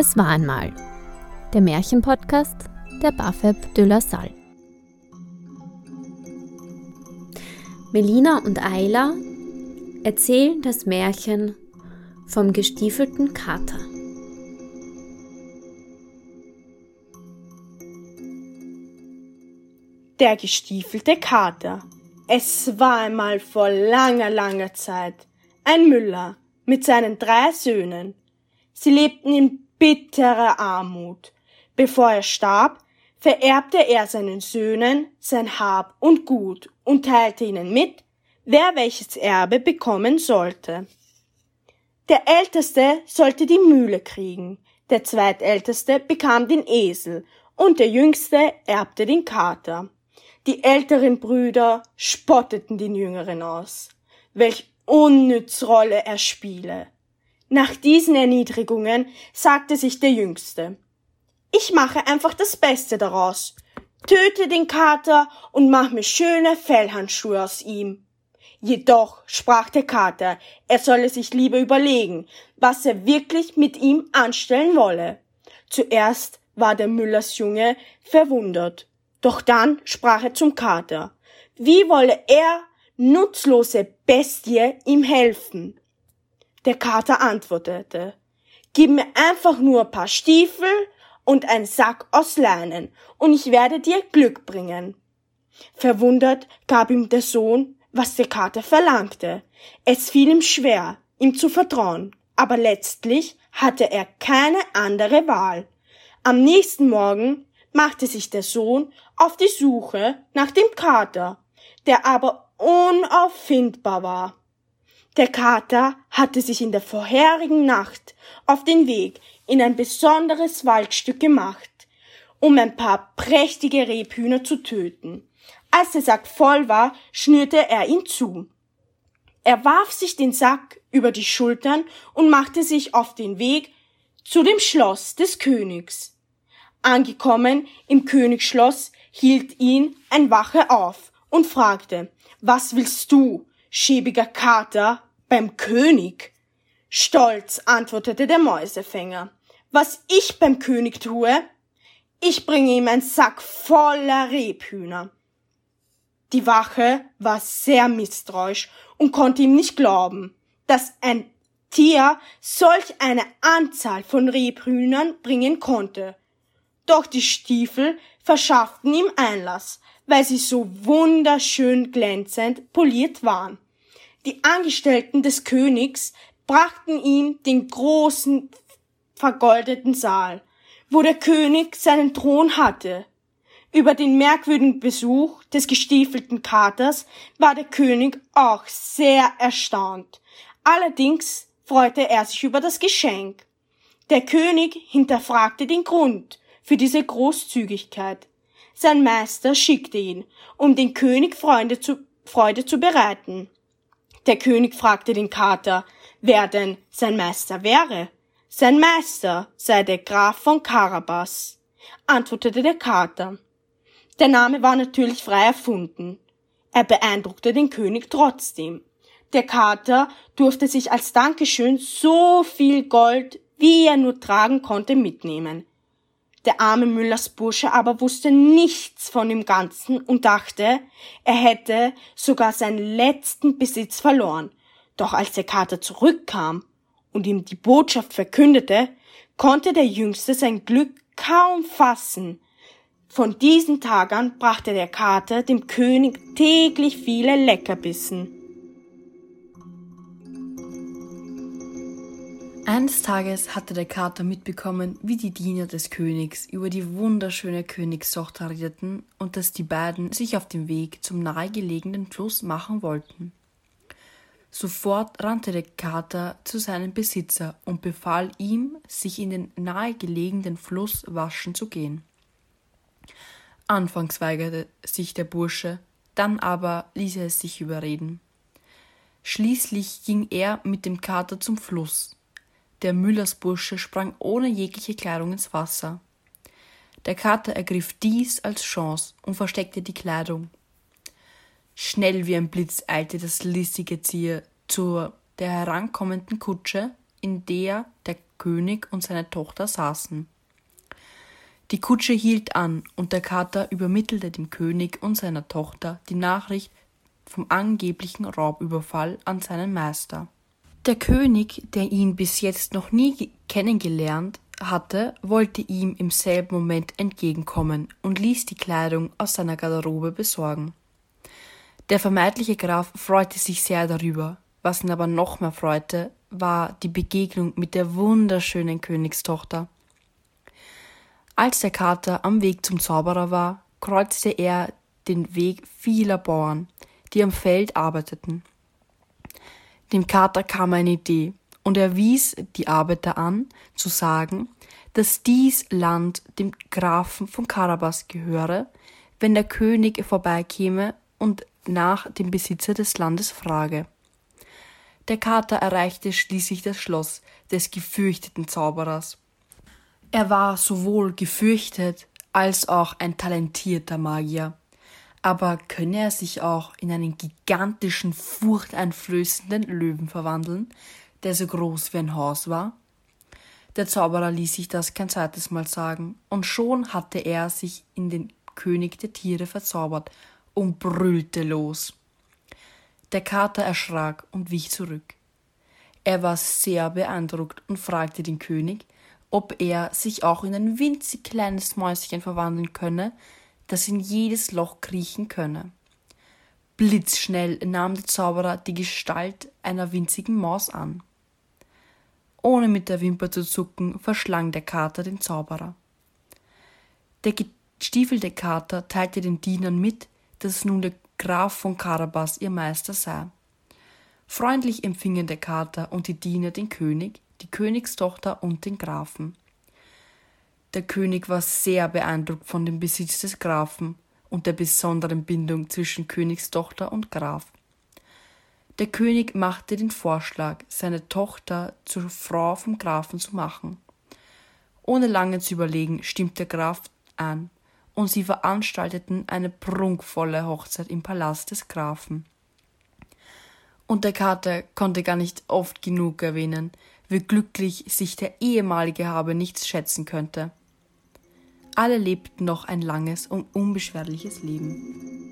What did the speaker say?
Es war einmal der Märchenpodcast der Bafeb de la Salle. Melina und Ayla erzählen das Märchen vom gestiefelten Kater. Der gestiefelte Kater. Es war einmal vor langer, langer Zeit ein Müller mit seinen drei Söhnen. Sie lebten in bitterer Armut. Bevor er starb, vererbte er seinen Söhnen sein Hab und Gut und teilte ihnen mit, wer welches Erbe bekommen sollte. Der Älteste sollte die Mühle kriegen, der Zweitälteste bekam den Esel und der Jüngste erbte den Kater. Die älteren Brüder spotteten den Jüngeren aus. Welch unnütz Rolle er spiele. Nach diesen Erniedrigungen sagte sich der Jüngste, ich mache einfach das Beste daraus, töte den Kater und mach mir schöne Fellhandschuhe aus ihm. Jedoch sprach der Kater, er solle sich lieber überlegen, was er wirklich mit ihm anstellen wolle. Zuerst war der Müllers Junge verwundert, doch dann sprach er zum Kater, wie wolle er, nutzlose Bestie, ihm helfen? Der Kater antwortete, Gib mir einfach nur ein paar Stiefel und ein Sack aus Leinen, und ich werde dir Glück bringen. Verwundert gab ihm der Sohn, was der Kater verlangte. Es fiel ihm schwer, ihm zu vertrauen, aber letztlich hatte er keine andere Wahl. Am nächsten Morgen machte sich der Sohn auf die Suche nach dem Kater, der aber unauffindbar war. Der Kater hatte sich in der vorherigen Nacht auf den Weg in ein besonderes Waldstück gemacht, um ein paar prächtige Rebhühner zu töten. Als der Sack voll war, schnürte er ihn zu. Er warf sich den Sack über die Schultern und machte sich auf den Weg zu dem Schloss des Königs. Angekommen im Königsschloss hielt ihn ein Wache auf und fragte, was willst du, schäbiger Kater, beim König? Stolz antwortete der Mäusefänger. Was ich beim König tue? Ich bringe ihm einen Sack voller Rebhühner. Die Wache war sehr misstrauisch und konnte ihm nicht glauben, dass ein Tier solch eine Anzahl von Rebhühnern bringen konnte. Doch die Stiefel verschafften ihm Einlass, weil sie so wunderschön glänzend poliert waren. Die Angestellten des Königs brachten ihm den großen vergoldeten Saal, wo der König seinen Thron hatte. Über den merkwürdigen Besuch des gestiefelten Katers war der König auch sehr erstaunt. Allerdings freute er sich über das Geschenk. Der König hinterfragte den Grund für diese Großzügigkeit. Sein Meister schickte ihn, um den König Freude zu, Freude zu bereiten. Der König fragte den Kater, wer denn sein Meister wäre. Sein Meister sei der Graf von Karabas, antwortete der Kater. Der Name war natürlich frei erfunden. Er beeindruckte den König trotzdem. Der Kater durfte sich als Dankeschön so viel Gold, wie er nur tragen konnte, mitnehmen. Der arme Müllers Bursche aber wusste nichts von dem Ganzen und dachte, er hätte sogar seinen letzten Besitz verloren. Doch als der Kater zurückkam und ihm die Botschaft verkündete, konnte der Jüngste sein Glück kaum fassen. Von diesen Tag brachte der Kater dem König täglich viele Leckerbissen. Eines Tages hatte der Kater mitbekommen, wie die Diener des Königs über die wunderschöne Königstochter redeten und dass die beiden sich auf den Weg zum nahegelegenen Fluss machen wollten. Sofort rannte der Kater zu seinem Besitzer und befahl ihm, sich in den nahegelegenen Fluss waschen zu gehen. Anfangs weigerte sich der Bursche, dann aber ließ er es sich überreden. Schließlich ging er mit dem Kater zum Fluss, der Müllersbursche sprang ohne jegliche Kleidung ins Wasser. Der Kater ergriff dies als Chance und versteckte die Kleidung. Schnell wie ein Blitz eilte das listige Tier zur der herankommenden Kutsche, in der der König und seine Tochter saßen. Die Kutsche hielt an, und der Kater übermittelte dem König und seiner Tochter die Nachricht vom angeblichen Raubüberfall an seinen Meister. Der König, der ihn bis jetzt noch nie kennengelernt hatte, wollte ihm im selben Moment entgegenkommen und ließ die Kleidung aus seiner Garderobe besorgen. Der vermeintliche Graf freute sich sehr darüber, was ihn aber noch mehr freute, war die Begegnung mit der wunderschönen Königstochter. Als der Kater am Weg zum Zauberer war, kreuzte er den Weg vieler Bauern, die am Feld arbeiteten. Dem Kater kam eine Idee, und er wies die Arbeiter an, zu sagen, dass dies Land dem Grafen von Karabas gehöre, wenn der König vorbeikäme und nach dem Besitzer des Landes frage. Der Kater erreichte schließlich das Schloss des gefürchteten Zauberers. Er war sowohl gefürchtet als auch ein talentierter Magier. Aber könne er sich auch in einen gigantischen, furchteinflößenden Löwen verwandeln, der so groß wie ein Haus war? Der Zauberer ließ sich das kein zweites Mal sagen, und schon hatte er sich in den König der Tiere verzaubert und brüllte los. Der Kater erschrak und wich zurück. Er war sehr beeindruckt und fragte den König, ob er sich auch in ein winzig kleines Mäuschen verwandeln könne, das in jedes Loch kriechen könne. Blitzschnell nahm der Zauberer die Gestalt einer winzigen Maus an. Ohne mit der Wimper zu zucken, verschlang der Kater den Zauberer. Der gestiefelte Kater teilte den Dienern mit, dass nun der Graf von Karabas ihr Meister sei. Freundlich empfingen der Kater und die Diener den König, die Königstochter und den Grafen. Der König war sehr beeindruckt von dem Besitz des Grafen und der besonderen Bindung zwischen Königstochter und Graf. Der König machte den Vorschlag, seine Tochter zur Frau vom Grafen zu machen. Ohne lange zu überlegen, stimmte der Graf an, und sie veranstalteten eine prunkvolle Hochzeit im Palast des Grafen. Und der Kater konnte gar nicht oft genug erwähnen, wie glücklich sich der ehemalige Habe nichts schätzen könnte. Alle lebten noch ein langes und unbeschwerliches Leben.